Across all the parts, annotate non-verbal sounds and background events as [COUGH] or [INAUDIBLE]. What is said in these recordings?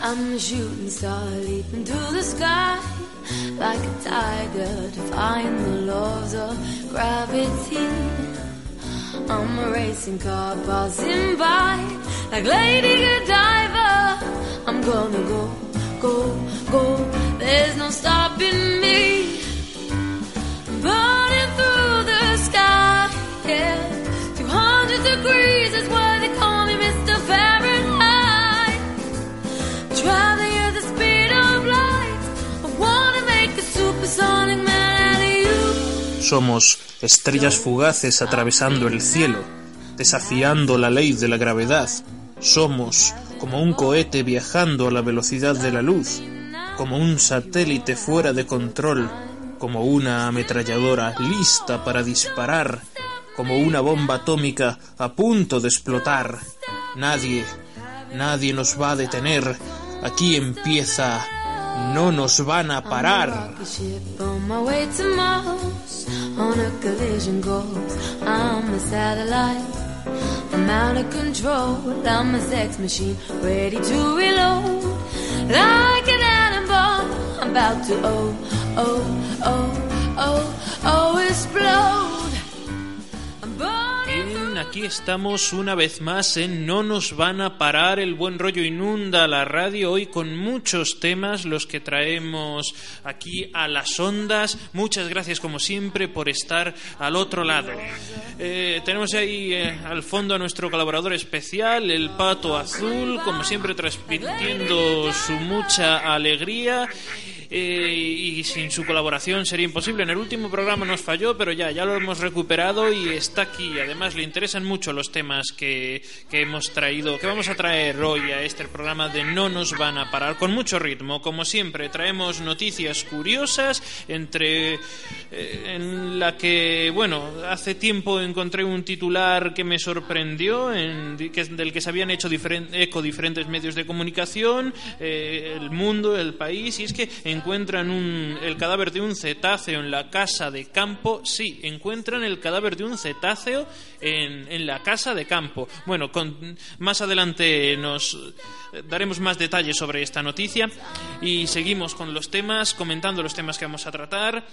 I'm a shooting star leaping through the sky like a tiger, defying the laws of gravity. I'm a racing car passing by like Lady Godiva. I'm gonna go, go, go. There's no stopping me. Somos estrellas fugaces atravesando el cielo, desafiando la ley de la gravedad. Somos como un cohete viajando a la velocidad de la luz, como un satélite fuera de control, como una ametralladora lista para disparar, como una bomba atómica a punto de explotar. Nadie, nadie nos va a detener. Aquí empieza. No nos van a parar. On a collision course. I'm a satellite. I'm out of control. I'm a sex machine ready to reload. Like an bomb, I'm about to oh, oh, oh, oh, oh, explode. Aquí estamos una vez más en No nos van a parar, el buen rollo inunda la radio hoy con muchos temas los que traemos aquí a las ondas. Muchas gracias como siempre por estar al otro lado. Eh, tenemos ahí eh, al fondo a nuestro colaborador especial, el Pato Azul, como siempre transmitiendo su mucha alegría. Eh, y sin su colaboración sería imposible. En el último programa nos falló, pero ya, ya lo hemos recuperado y está aquí. Además, le interesan mucho los temas que, que hemos traído, que vamos a traer hoy a este programa de No nos van a parar, con mucho ritmo. Como siempre, traemos noticias curiosas, entre eh, en la que, bueno, hace tiempo encontré un titular que me sorprendió, en, que, del que se habían hecho diferen- eco diferentes medios de comunicación, eh, el mundo, el país, y es que encuentran un, el cadáver de un cetáceo en la casa de campo. Sí, encuentran el cadáver de un cetáceo en, en la casa de campo. Bueno, con, más adelante nos daremos más detalles sobre esta noticia y seguimos con los temas, comentando los temas que vamos a tratar.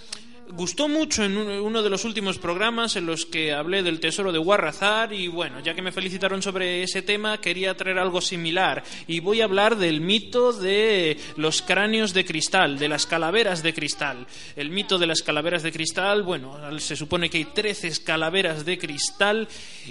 Gustó mucho en un- uno de los últimos programas en los que hablé del tesoro de Warrazar y bueno, ya que me felicitaron sobre ese tema, quería traer algo similar y voy a hablar del mito de los cráneos de cristal, de las calaveras de cristal. El mito de las calaveras de cristal, bueno, se supone que hay 13 calaveras de cristal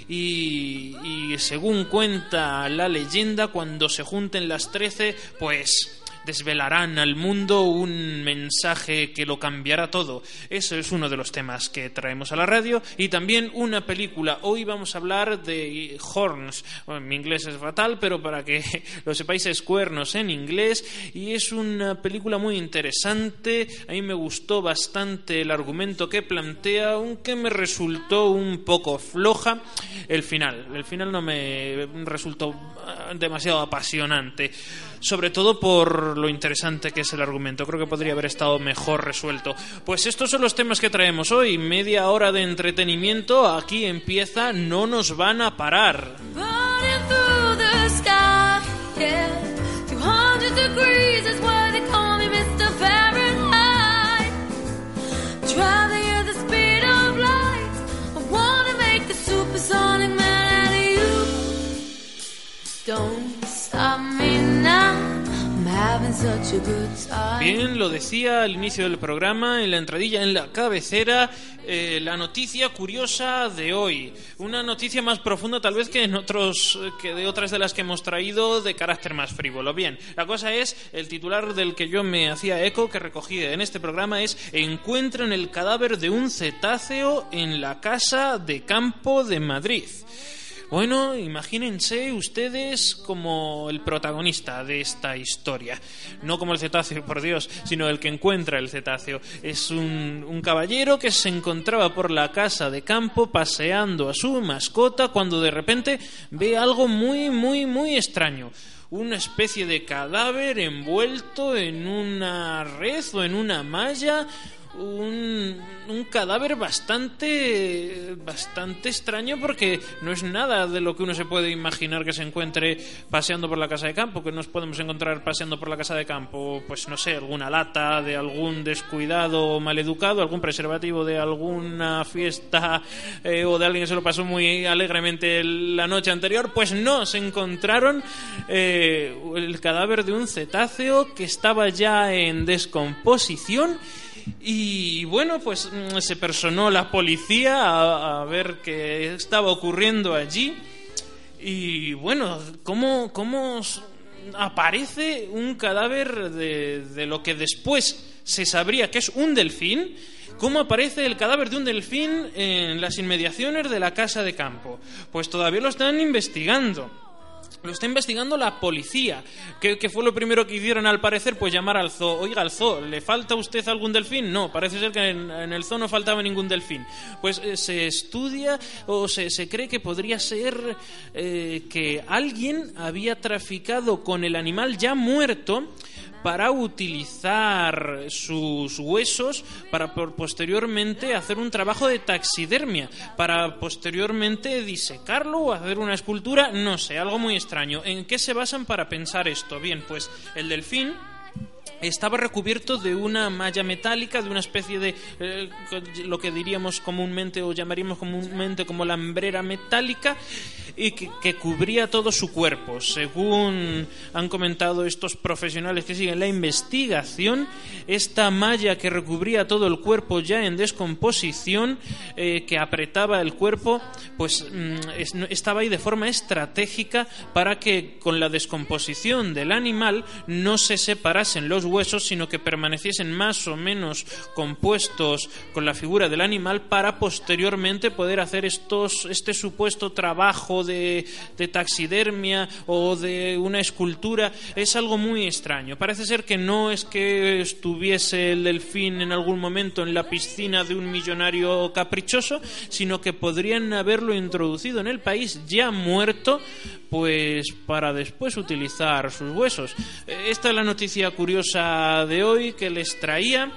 y, y según cuenta la leyenda, cuando se junten las 13, pues desvelarán al mundo un mensaje que lo cambiará todo. Eso es uno de los temas que traemos a la radio y también una película. Hoy vamos a hablar de Horns. Bueno, mi inglés es fatal, pero para que [LAUGHS] lo sepáis es cuernos en inglés y es una película muy interesante. A mí me gustó bastante el argumento que plantea, aunque me resultó un poco floja el final. El final no me resultó ah, demasiado apasionante sobre todo por lo interesante que es el argumento. Creo que podría haber estado mejor resuelto. Pues estos son los temas que traemos hoy. Media hora de entretenimiento. Aquí empieza No nos van a parar. Bien, lo decía al inicio del programa, en la entradilla, en la cabecera, eh, la noticia curiosa de hoy. Una noticia más profunda tal vez que en otros, que de otras de las que hemos traído de carácter más frívolo. Bien, la cosa es, el titular del que yo me hacía eco, que recogí en este programa, es Encuentran el cadáver de un cetáceo en la casa de campo de Madrid. Bueno, imagínense ustedes como el protagonista de esta historia. No como el cetáceo, por Dios, sino el que encuentra el cetáceo. Es un, un caballero que se encontraba por la casa de campo paseando a su mascota cuando de repente ve algo muy, muy, muy extraño una especie de cadáver envuelto en una red o en una malla, un, cadáver bastante bastante extraño porque no es nada de lo que uno se puede imaginar que se encuentre paseando por la casa de campo, que nos podemos encontrar paseando por la casa de campo, pues no sé, alguna lata de algún descuidado o maleducado, algún preservativo de alguna fiesta eh, o de alguien que se lo pasó muy alegremente la noche anterior, pues no, se encontraron eh, el cadáver de un cetáceo que estaba ya en descomposición y bueno, pues mm, se personó la policía a, ver qué estaba ocurriendo allí. Y bueno, ¿cómo, cómo aparece un cadáver de lo que después se sabría que es un delfín? ¿Cómo aparece el cadáver de un delfín en las inmediaciones de la casa de campo? Pues todavía lo están investigando. Lo está investigando la policía. ¿Qué, fue lo primero que hicieron al parecer? Pues llamar al zoo. Oiga, al zoo, ¿le falta a usted algún delfín? No, parece ser que en, el zoo no faltaba ningún delfín. Pues eh, se estudia o se, se cree que podría ser eh, que alguien había traficado con el animal ya muerto para utilizar sus huesos para posteriormente hacer un trabajo de taxidermia, para posteriormente disecarlo o hacer una escultura, no sé, algo muy extraño. ¿En qué se basan para pensar esto? Bien, pues el delfín estaba recubierto de una malla metálica, de una especie de eh, lo que diríamos comúnmente o llamaríamos comúnmente como lambrera metálica y que, cubría todo su cuerpo. Según han comentado estos profesionales que siguen la investigación, esta malla que recubría todo el cuerpo ya en descomposición, eh, que apretaba el cuerpo, pues mm, estaba ahí de forma estratégica para que con la descomposición del animal no se separasen los huesos, sino que permaneciesen más o menos compuestos con la figura del animal para posteriormente poder hacer estos, este supuesto trabajo de, de taxidermia o de una escultura. Es algo muy extraño. Parece ser que no es que estuviese el delfín en algún momento en la piscina de un millonario caprichoso, sino que podrían haberlo introducido en el país ya muerto, pues para después utilizar sus huesos. Eh, Esta es la noticia curiosa de hoy que les traía.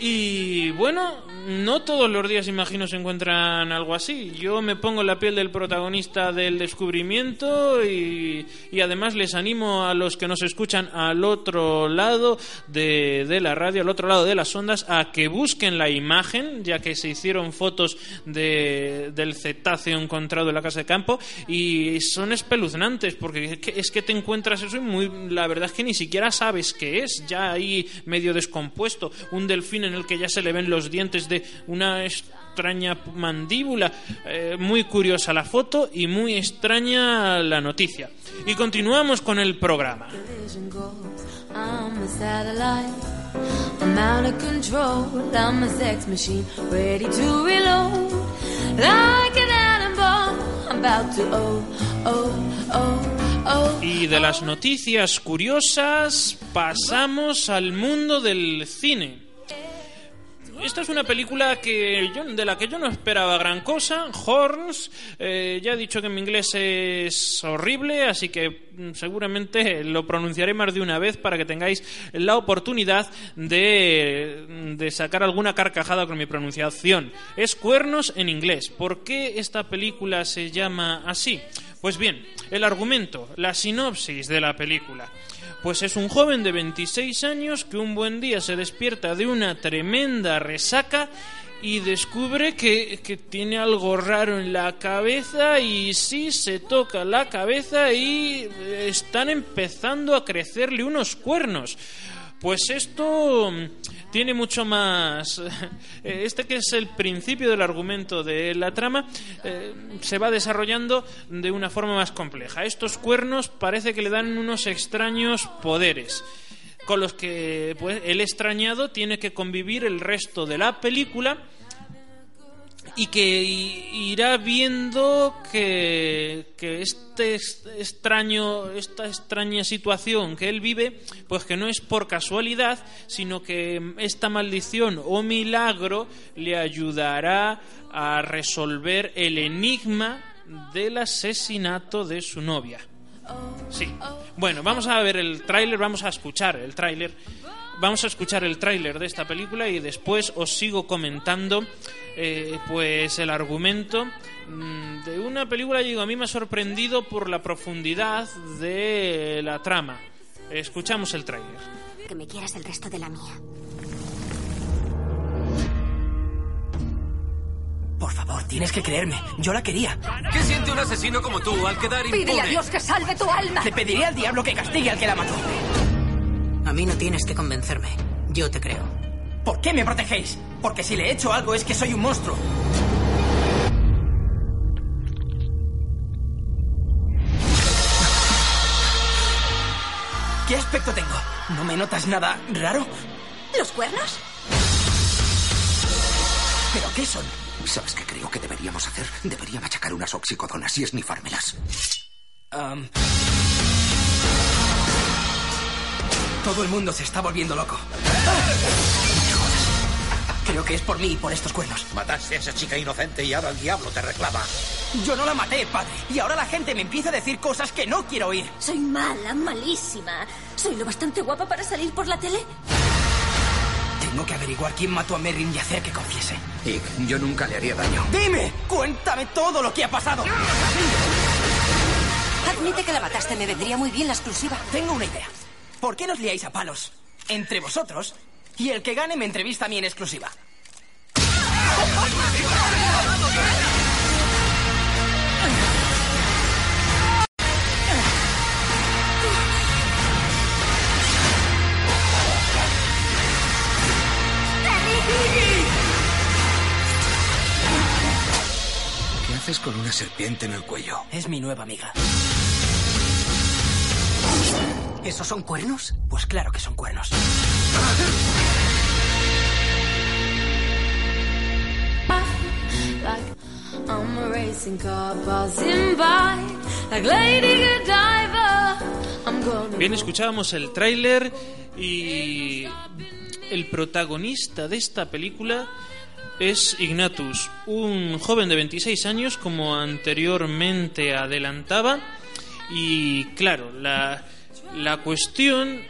Y bueno, no todos los días, imagino, se encuentran algo así. Yo me pongo en la piel del protagonista del descubrimiento y, y además les animo a los que nos escuchan al otro lado de, de la radio, al otro lado de las ondas, a que busquen la imagen, ya que se hicieron fotos de, del cetáceo encontrado en la casa de campo y son espeluznantes porque es que, te encuentras eso y muy, la verdad es que ni siquiera sabes qué es, ya ahí medio descompuesto, un delfín en el que ya se le ven los dientes de una extraña mandíbula, Eh, muy curiosa la foto y muy extraña la noticia. Y continuamos con el programa. Y de las noticias curiosas pasamos al mundo del cine. Esta es una película que yo- de la que yo no esperaba gran cosa. Horns, eh, ya he dicho que mi inglés es horrible, así que mm, seguramente lo pronunciaré más de una vez para que tengáis la oportunidad de, de sacar alguna carcajada con mi pronunciación. Es cuernos en inglés. ¿Por qué esta película se llama así? Pues bien, el argumento, la sinopsis de la película. Pues es un joven de 26 años que un buen día se despierta de una tremenda resaca y descubre que, que tiene algo raro en la cabeza y sí se toca la cabeza y están empezando a crecerle unos cuernos. Pues esto mm, tiene mucho más. [LAUGHS] eh, Este que es el principio del argumento de la trama eh, se va desarrollando de una forma más compleja. Estos cuernos parece que le dan unos extraños poderes con los que pues, el extrañado tiene que convivir el resto de la película y que irá viendo que, este es- extraño esta extraña situación que él vive pues que no es por casualidad sino que esta maldición o milagro le ayudará a resolver el enigma del asesinato de su novia Sí. Bueno, vamos a ver el tráiler, vamos a escuchar el tráiler. Vamos a escuchar el tráiler de esta película y después os sigo comentando eh, pues el argumento mm, de una película digo a mí me ha sorprendido por la profundidad de la trama. Escuchamos el tráiler. Que me quieras el resto de la mía. Por favor, tienes que creerme. Yo la quería. ¿Qué siente un asesino como tú al quedar impune? Pídele a Dios que salve tu alma. Le pediré al diablo que castigue al que la mató. A mí no tienes que convencerme. Yo te creo. ¿Por qué me protegéis? Porque si le he hecho algo es que soy un monstruo. ¿Qué aspecto tengo? ¿No me notas nada raro? ¿Los cuernos? ¿Pero qué son? ¿Sabes qué creo que deberíamos hacer? Debería machacar unas oxicodonas y esnifármelas. Am, Todo el mundo se está volviendo loco. Creo que es por mí y por estos cuernos. Mataste a esa chica inocente y ahora el diablo te reclama. Yo no la maté, padre. Y ahora la gente me empieza a decir cosas que no quiero oír. Soy mala, malísima. ¿Soy lo bastante guapa para salir por la tele? Tengo que averiguar quién mató a Merrin y hacer que confiese. Ig, yo nunca le haría daño. ¡Dime! ¡Cuéntame todo lo que ha pasado! Admite que la mataste, me vendría muy bien la exclusiva. Tengo una idea. ¿Por qué nos liáis a palos entre vosotros y el que gane me entrevista a mí en exclusiva? ¿Qué haces con una serpiente en el cuello? Es mi nueva amiga. ¿Esos son cuernos? Pues claro que son cuernos. Like I'm a racing car passing by. Like Lady Godiva. I'm gonna. Bien, escuchábamos el tráiler y el protagonista de esta película es Ignatus, un joven de 26 años como anteriormente adelantaba y claro, la, la cuestión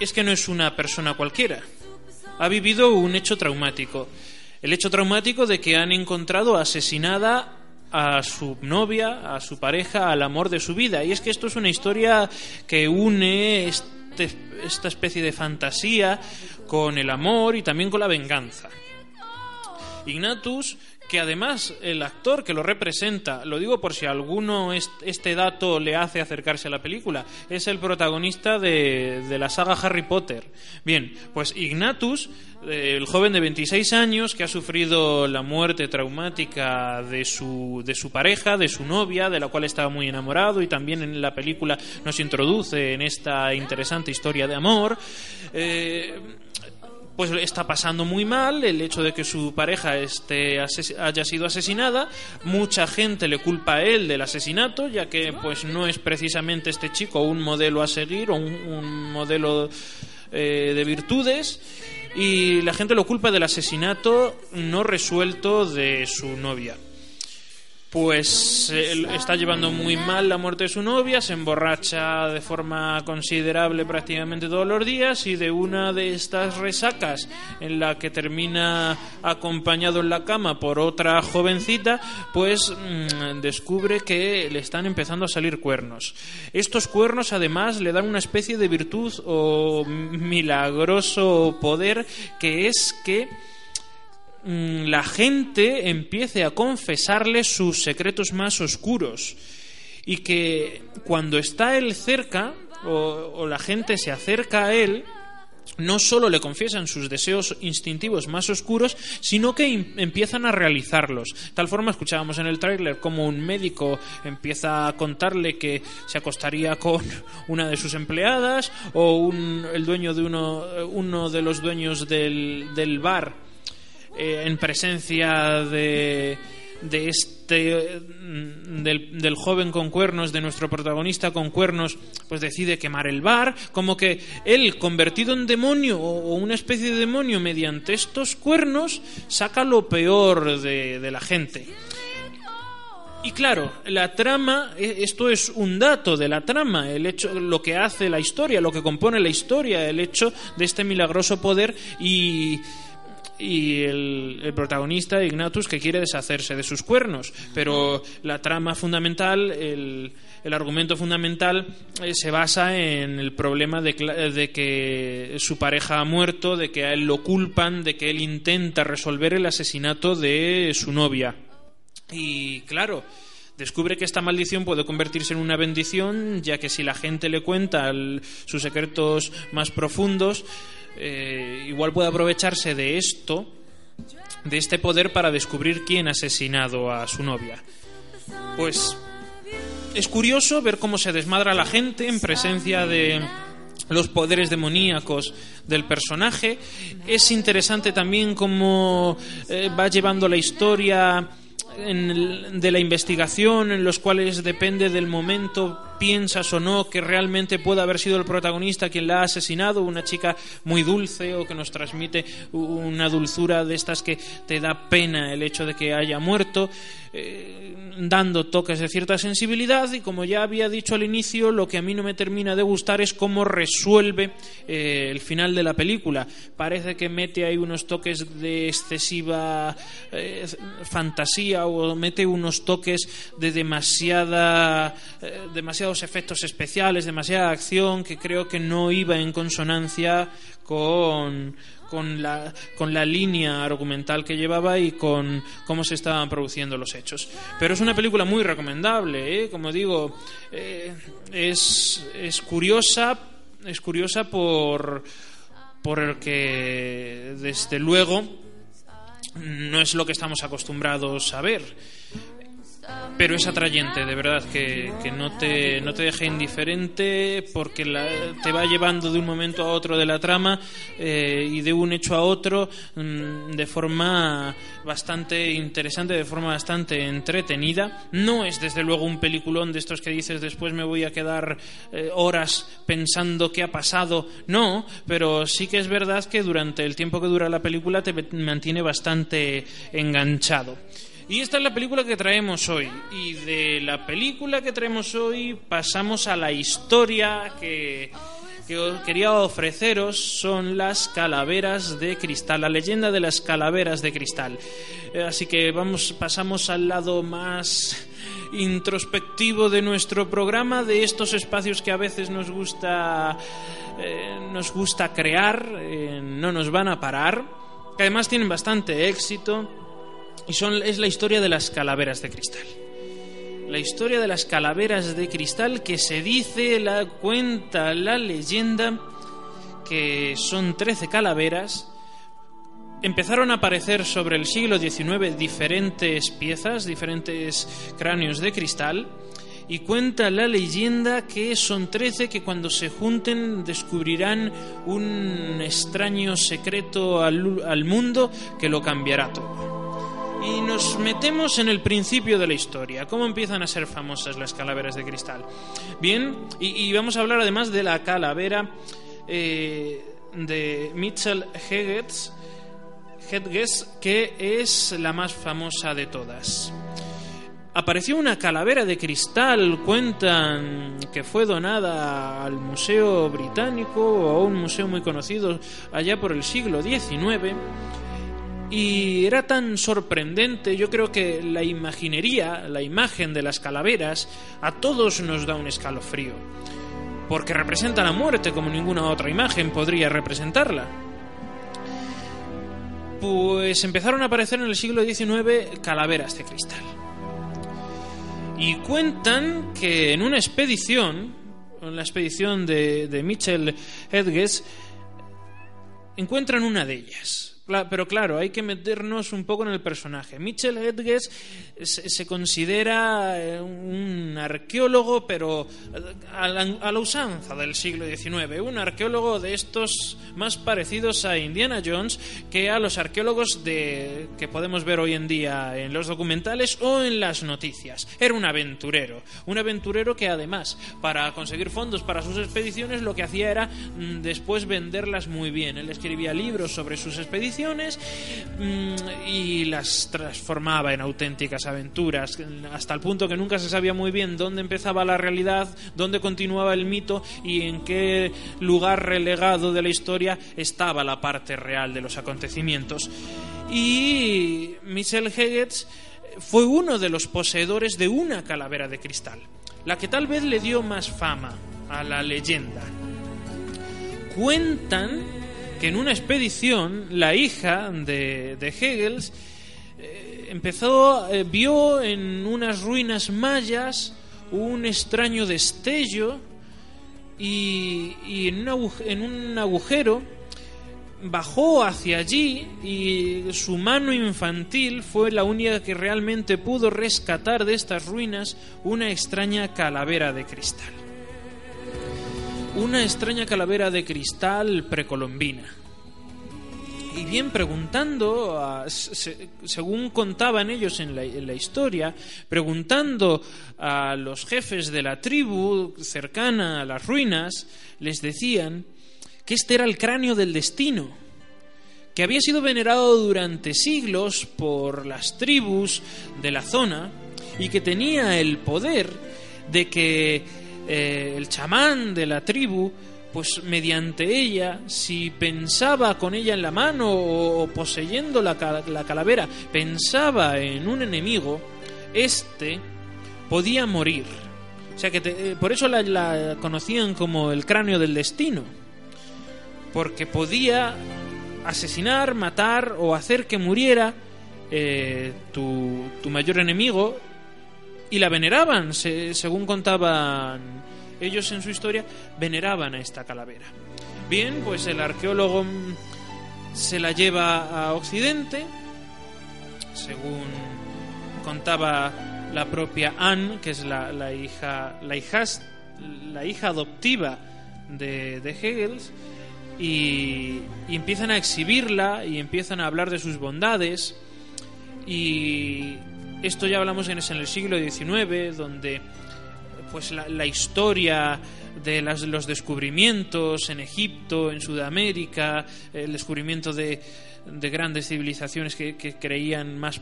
es que no es una persona cualquiera, ha vivido un hecho traumático, el hecho traumático de que han encontrado asesinada a su novia, a su pareja, al amor de su vida. Y es que esto es una historia que une este- esta especie de fantasía con el amor y también con la venganza. Ignatus, que además el actor que lo representa, lo digo por si alguno est- este dato le hace acercarse a la película, es el protagonista de, de la saga Harry Potter. Bien, pues Ignatus, eh, el joven de 26 años que ha sufrido la muerte traumática de su, de su pareja, de su novia, de la cual estaba muy enamorado y también en la película nos introduce en esta interesante historia de amor. eh, pues está pasando muy mal el hecho de que su pareja esté haya sido asesinada mucha gente le culpa a él del asesinato ya que pues no es precisamente este chico un modelo a seguir o un, un modelo eh, de virtudes y la gente lo culpa del asesinato no resuelto de su novia pues él está llevando muy mal la muerte de su novia, se emborracha de forma considerable prácticamente todos los días y de una de estas resacas en la que termina acompañado en la cama por otra jovencita, pues mm, descubre que le están empezando a salir cuernos. Estos cuernos además le dan una especie de virtud o milagroso poder que es que la gente empiece a confesarle sus secretos más oscuros y que cuando está él cerca o, la gente se acerca a él no solo le confiesan sus deseos instintivos más oscuros, sino que empiezan a realizarlos. Tal forma, escuchábamos en el tráiler como un médico empieza a contarle que se acostaría con [LAUGHS] una de sus empleadas o un- el dueño de uno, uno de los dueños del, del bar eh, en presencia de, de este mm, del, del joven con cuernos, de nuestro protagonista con cuernos, pues decide quemar el bar, como que él, convertido en demonio o, una especie de demonio mediante estos cuernos, saca lo peor de, de la gente. Y claro, la trama, eh, esto es un dato de la trama, el hecho, lo que hace la historia, lo que compone la historia, el hecho de este milagroso poder y y el, protagonista Ignatus que quiere deshacerse de sus cuernos. Pero la trama fundamental el, el argumento fundamental eh, se basa en el problema de, de, que su pareja ha muerto de que a él lo culpan de que él intenta resolver el asesinato de su novia. Y claro descubre que esta maldición puede convertirse en una bendición, ya que si la gente le cuenta sus secretos más profundos, eh, igual puede aprovecharse de esto, de este poder para descubrir quién ha asesinado a su novia. Pues es curioso ver cómo se desmadra la gente en presencia de los poderes demoníacos del personaje. Es interesante también cómo eh, va llevando la historia en de la investigación, en los cuales depende del momento piensas o no que realmente puede haber sido el protagonista quien la ha asesinado, una chica muy dulce o que nos transmite una dulzura de estas que te da pena el hecho de que haya muerto, eh, dando toques de cierta sensibilidad y como ya había dicho al inicio, lo que a mí no me termina de gustar es cómo resuelve eh, el final de la película. Parece que mete ahí unos toques de excesiva eh, fantasía o mete unos toques de demasiada demasiado efectos especiales, demasiada acción que creo que no iba en consonancia con, con, la, con la línea argumental que llevaba y con cómo se estaban produciendo los hechos. Pero es una película muy recomendable, ¿eh? como digo, eh, es, es curiosa, es curiosa por, por que desde luego no es lo que estamos acostumbrados a ver pero es atrayente, de verdad, que, que no, te, no te deja indiferente porque la, te va llevando de un momento a otro de la trama eh, y de un hecho a otro mmm, de forma bastante interesante, de forma bastante entretenida. No es desde luego un peliculón de estos que dices después me voy a quedar eh, horas pensando qué ha pasado. No, pero sí que es verdad que durante el tiempo que dura la película te mantiene bastante enganchado. Y esta es la película que traemos hoy. Y de la película que traemos hoy pasamos a la historia que, que quería ofreceros. Son las calaveras de cristal, la leyenda de las calaveras de cristal. Eh, así que vamos, pasamos al lado más introspectivo de nuestro programa, de estos espacios que a veces nos gusta, eh, nos gusta crear, eh, no nos van a parar, que además tienen bastante éxito y son, es la historia de las calaveras de cristal. La historia de las calaveras de cristal que se dice, la cuenta la leyenda, que son 13 calaveras. Empezaron a aparecer sobre el siglo XIX diferentes piezas, diferentes cráneos de cristal, y cuenta la leyenda que son 13 que cuando se junten descubrirán un extraño secreto al, al mundo que lo cambiará todo y nos metemos en el principio de la historia. ¿Cómo empiezan a ser famosas las calaveras de cristal? Bien, y, vamos a hablar además de la calavera eh, de Mitchell Hedges, Hedges, que es la más famosa de todas. Apareció una calavera de cristal, cuentan que fue donada al Museo Británico o a un museo muy conocido allá por el siglo XIX y era tan sorprendente, yo creo que la imaginería, la imagen de las calaveras, a todos nos da un escalofrío. Porque representa la muerte como ninguna otra imagen podría representarla. Pues empezaron a aparecer en el siglo XIX calaveras de cristal. Y cuentan que en una expedición, en la expedición de, de Mitchell encuentran una de ellas pero claro, hay que meternos un poco en el personaje. Mitchell Hedges se, considera eh, un arqueólogo, pero eh, a la, usanza del siglo XIX, un arqueólogo de estos más parecidos a Indiana Jones que a los arqueólogos de, que podemos ver hoy en día en los documentales o en las noticias. Era un aventurero, un aventurero que además, para conseguir fondos para sus expediciones, lo que hacía era mm, después venderlas muy bien. Él escribía libros sobre sus expediciones mm, y las transformaba en auténticas aventuras, hasta el punto que nunca se sabía muy bien dónde empezaba la realidad, dónde continuaba el mito y en qué lugar relegado de la historia estaba la parte real de los acontecimientos. Y Michel Hegetz fue uno de los poseedores de una calavera de cristal, la que tal vez le dio más fama a la leyenda. Cuentan que en una expedición la hija de, de Hegel eh, empezó, eh, vio en unas ruinas mayas un extraño destello y, y en, un en un agujero bajó hacia allí y su mano infantil fue la única que realmente pudo rescatar de estas ruinas una extraña calavera de cristal. Una extraña calavera de cristal precolombina. Y bien, preguntando, según contaban ellos en la, en la historia, preguntando a los jefes de la tribu cercana a las ruinas, les decían que este era el cráneo del destino, que había sido venerado durante siglos por las tribus de la zona y que tenía el poder de que eh, el chamán de la tribu, pues mediante ella, si pensaba con ella en la mano o, poseyendo la, la calavera, pensaba en un enemigo, este podía morir. O sea que eh, por eso la- la conocían como el cráneo del destino porque podía asesinar, matar o hacer que muriera eh, tu, tu mayor enemigo y la veneraban, se- según contaban ellos en su historia, veneraban a esta calavera. Bien, pues el arqueólogo se la lleva a Occidente, según contaba la propia Anne, que es la, la hija, la hijas- la hija adoptiva de, de Hegel, y, y empiezan a exhibirla y empiezan a hablar de sus bondades. Y esto ya hablamos en, el siglo XIX, donde pues la, historia de las- los descubrimientos en Egipto, en Sudamérica, el descubrimiento de, de grandes civilizaciones que, creían más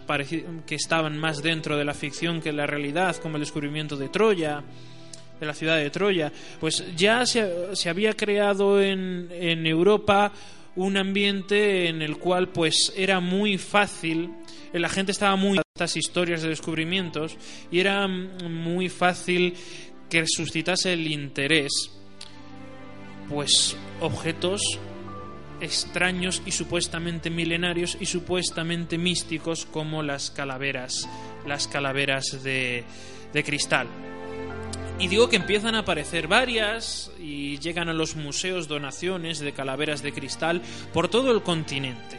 que estaban más dentro de la ficción que la realidad, como el descubrimiento de Troya, de la ciudad de Troya, pues ya se, se había creado en, en Europa un ambiente en el cual pues era muy fácil, la gente estaba muy estas historias de descubrimientos y era mm, muy fácil que suscitase el interés pues objetos extraños y supuestamente milenarios y supuestamente místicos como las calaveras, las calaveras de, de cristal. Y digo que empiezan a aparecer varias y llegan a los museos donaciones de calaveras de cristal por todo el continente.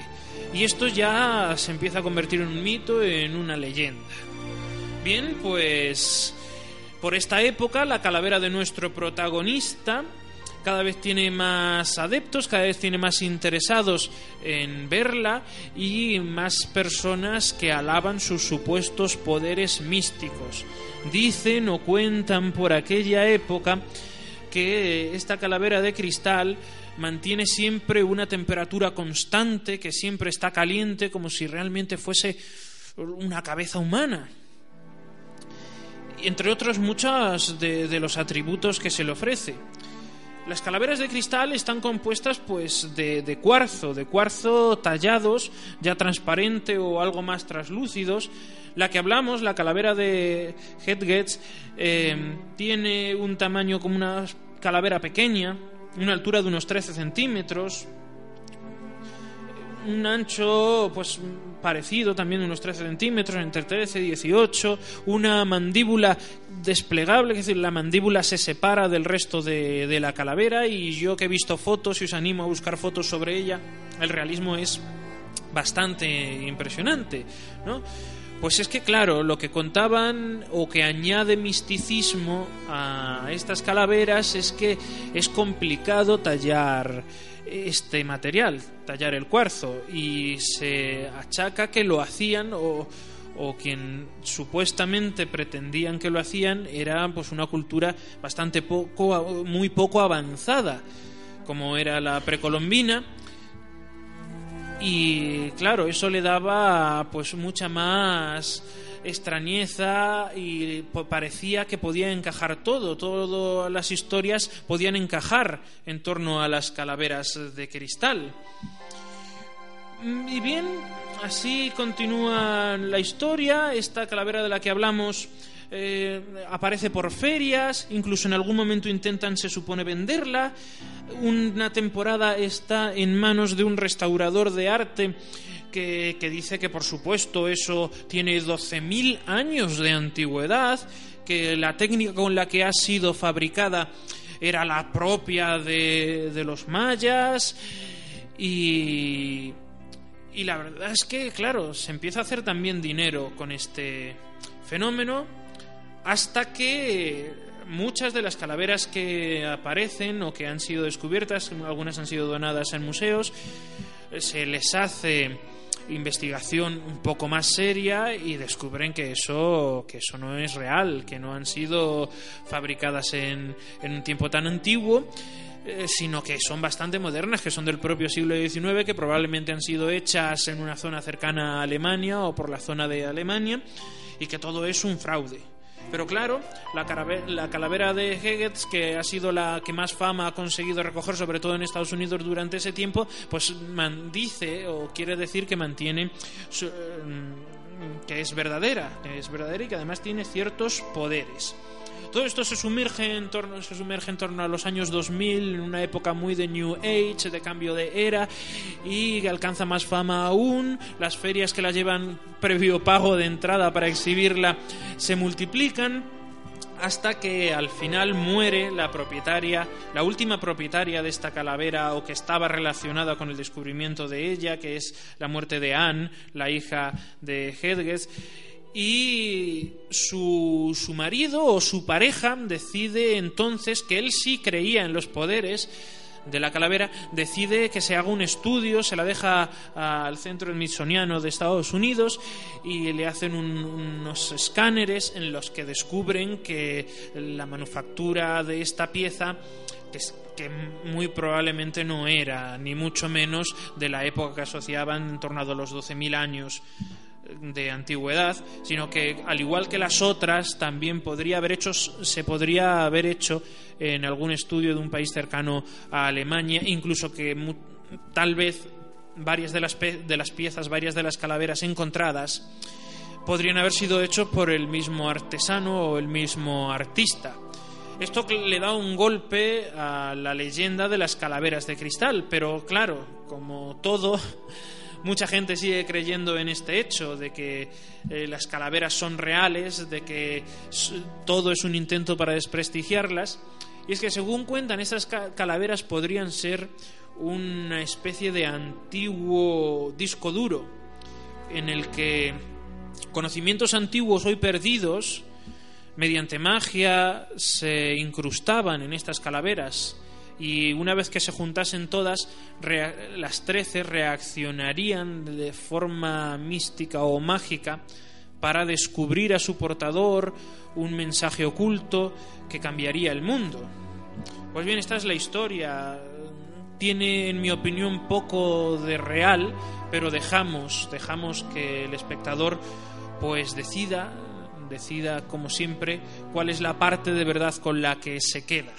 Y esto ya se empieza a convertir en un mito, en una leyenda. Bien, pues por esta época la calavera de nuestro protagonista cada vez tiene más adeptos, cada vez tiene más interesados en verla y más personas que alaban sus supuestos poderes místicos. Dicen o cuentan por aquella época que esta calavera de cristal mantiene siempre una temperatura constante, que siempre está caliente, como si realmente fuese una cabeza humana entre otros muchos de, los atributos que se le ofrece. Las calaveras de cristal están compuestas pues de, cuarzo, de cuarzo tallados, ya transparente o algo más translúcidos. La que hablamos, la calavera de Hedgetz, eh, tiene un tamaño como una calavera pequeña, una altura de unos 13 centímetros, un ancho pues parecido también de unos 13 centímetros, entre 13 y 18, una mandíbula desplegable, es decir, la mandíbula se separa del resto de, de la calavera y yo que he visto fotos y os animo a buscar fotos sobre ella, el realismo es bastante impresionante, ¿no? Pues es que, claro, lo que contaban o que añade misticismo a estas calaveras es que es complicado tallar este material, tallar el cuarzo, y se achaca que lo hacían o, o quien supuestamente pretendían que lo hacían era pues una cultura bastante poco, muy poco avanzada, como era la precolombina, y claro, eso le daba pues mucha más extrañeza y po- parecía que podía encajar todo, todas las historias podían encajar en torno a las calaveras de cristal. Mm, Y bien, así continúa la historia. Esta calavera de la que hablamos eh, aparece por ferias, incluso en algún momento intentan, se supone, venderla. Una temporada está en manos de un restaurador de arte que, que dice que, por supuesto, eso tiene 12.000 años de antigüedad, que la técnica con la que ha sido fabricada era la propia de, de los mayas y y la verdad es que, claro, se empieza a hacer también dinero con este fenómeno hasta que muchas de las calaveras que aparecen o que han sido descubiertas, algunas han sido donadas en museos, se les hace investigación un poco más seria y descubren que eso que eso no es real, que no han sido fabricadas en, en un tiempo tan antiguo eh, sino que son bastante modernas, que son del propio siglo XIX, que probablemente han sido hechas en una zona cercana a Alemania o por la zona de Alemania, y que todo es un fraude. Pero claro, la, la calavera de Heggetz, que ha sido la que más fama ha conseguido recoger, sobre todo en Estados Unidos durante ese tiempo, pues dice o quiere decir que mantiene su- mm, que es verdadera, que es verdadera y que además tiene ciertos poderes. Todo esto se sumerge en torno, se sumerge en torno a los años 2000, en una época muy de New Age, de cambio de era, y alcanza más fama aún. Las ferias que la llevan previo pago de entrada para exhibirla se multiplican hasta que al final muere la propietaria, la última propietaria de esta calavera o que estaba relacionada con el descubrimiento de ella, que es la muerte de Anne, la hija de Hedges, y su, su marido o su pareja decide entonces que él sí creía en los poderes de la calavera, decide que se haga un estudio, se la deja al Centro Smithsoniano de Estados Unidos y le hacen un- unos escáneres en los que descubren que la manufactura de esta pieza que, que muy probablemente no era ni mucho menos de la época que asociaban en torno a los 12.000 años de antigüedad, sino que al igual que las otras también podría haber hecho se podría haber hecho en algún estudio de un país cercano a Alemania, incluso que tal vez varias de las de las piezas, varias de las calaveras encontradas podrían haber sido hechos por el mismo artesano o el mismo artista. Esto le da un golpe a la leyenda de las calaveras de cristal, pero claro, como todo, mucha gente sigue creyendo en este hecho de que eh, las calaveras son reales, de que todo es un intento para desprestigiarlas. Y es que según cuentan, esas ca- calaveras podrían ser una especie de antiguo disco duro en el que conocimientos antiguos hoy perdidos mediante magia se incrustaban en estas calaveras y una vez que se juntasen todas, las trece reaccionarían de forma mística o mágica para descubrir a su portador un mensaje oculto que cambiaría el mundo. Pues bien, esta es la historia. Tiene, en mi opinión, poco de real, pero dejamos, dejamos que el espectador pues decida, decida como siempre, cuál es la parte de verdad con la que se queda.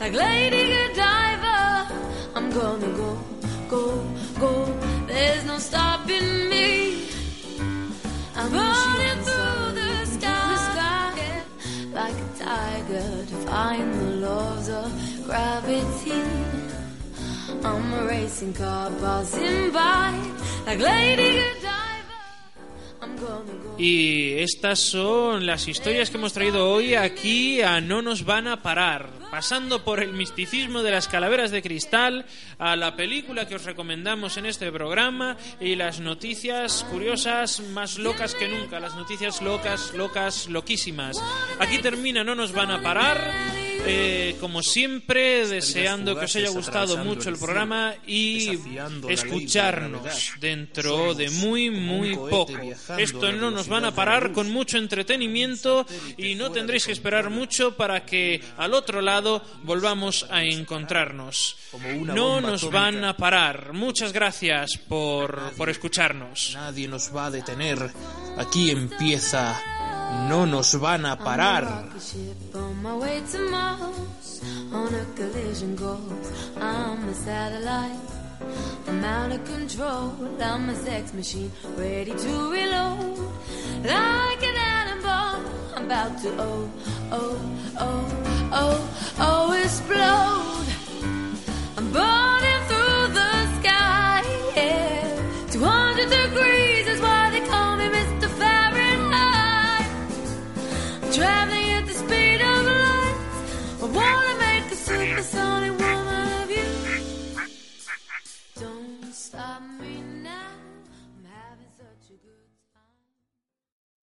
Like Lady Godiva. I'm gonna go, go, go. There's no stopping me. I'm running through the sky, like a tiger, defying the laws of gravity. I'm a racing car passing by like Lady Godiva. Y estas son las historias que hemos traído hoy aquí a No nos van a parar, pasando por el misticismo de las calaveras de cristal, a la película que os recomendamos en este programa y las noticias curiosas más locas que nunca, las noticias locas, locas, loquísimas. Aquí termina No nos van a parar. Eh, como siempre, deseando que os haya gustado mucho el programa y escucharnos dentro de muy, muy poco. Esto no nos van a parar con mucho entretenimiento y no tendréis que esperar mucho para que al otro lado volvamos a encontrarnos. No nos van a parar. Muchas gracias por, por escucharnos. Nadie nos va a detener. Aquí empieza. No nos van a parar. I'm. I'm out of control. I'm a sex machine, ready to reload. Like an bomb, I'm about to oh, oh, oh, oh, oh, explode.